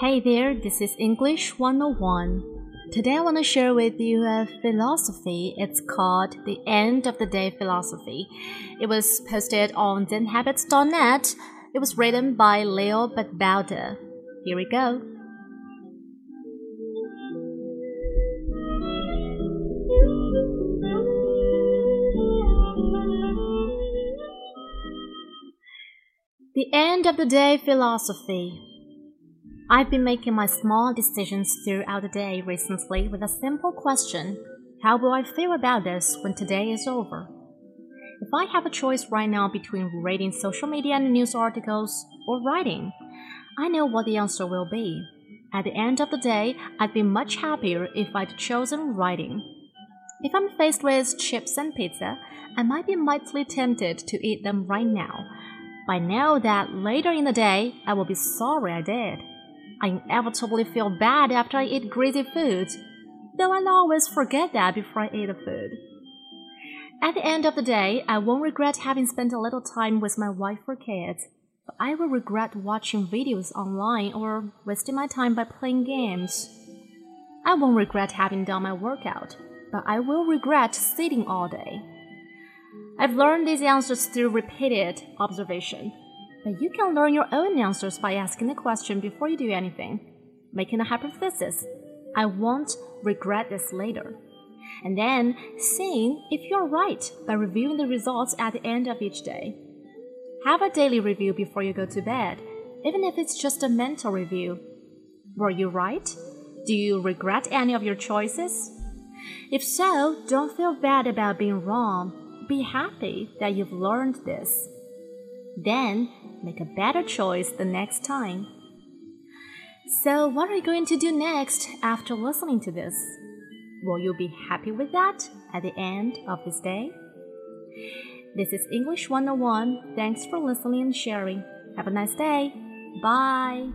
Hey there, this is English 101. Today I want to share with you a philosophy. It's called The End of the Day Philosophy. It was posted on zenhabits.net. It was written by Leo Babauta. Here we go. The End of the Day Philosophy. I've been making my small decisions throughout the day recently with a simple question How will I feel about this when today is over? If I have a choice right now between reading social media and news articles or writing, I know what the answer will be. At the end of the day, I'd be much happier if I'd chosen writing. If I'm faced with chips and pizza, I might be mightily tempted to eat them right now. But I know that later in the day, I will be sorry I did. I inevitably feel bad after I eat greasy food, though I'll always forget that before I eat the food. At the end of the day, I won't regret having spent a little time with my wife or kids, but I will regret watching videos online or wasting my time by playing games. I won't regret having done my workout, but I will regret sitting all day. I've learned these answers through repeated observation. But you can learn your own answers by asking a question before you do anything, making a hypothesis. I won't regret this later. And then seeing if you're right by reviewing the results at the end of each day. Have a daily review before you go to bed, even if it's just a mental review. Were you right? Do you regret any of your choices? If so, don't feel bad about being wrong. Be happy that you've learned this. Then make a better choice the next time. So, what are you going to do next after listening to this? Will you be happy with that at the end of this day? This is English 101. Thanks for listening and sharing. Have a nice day. Bye.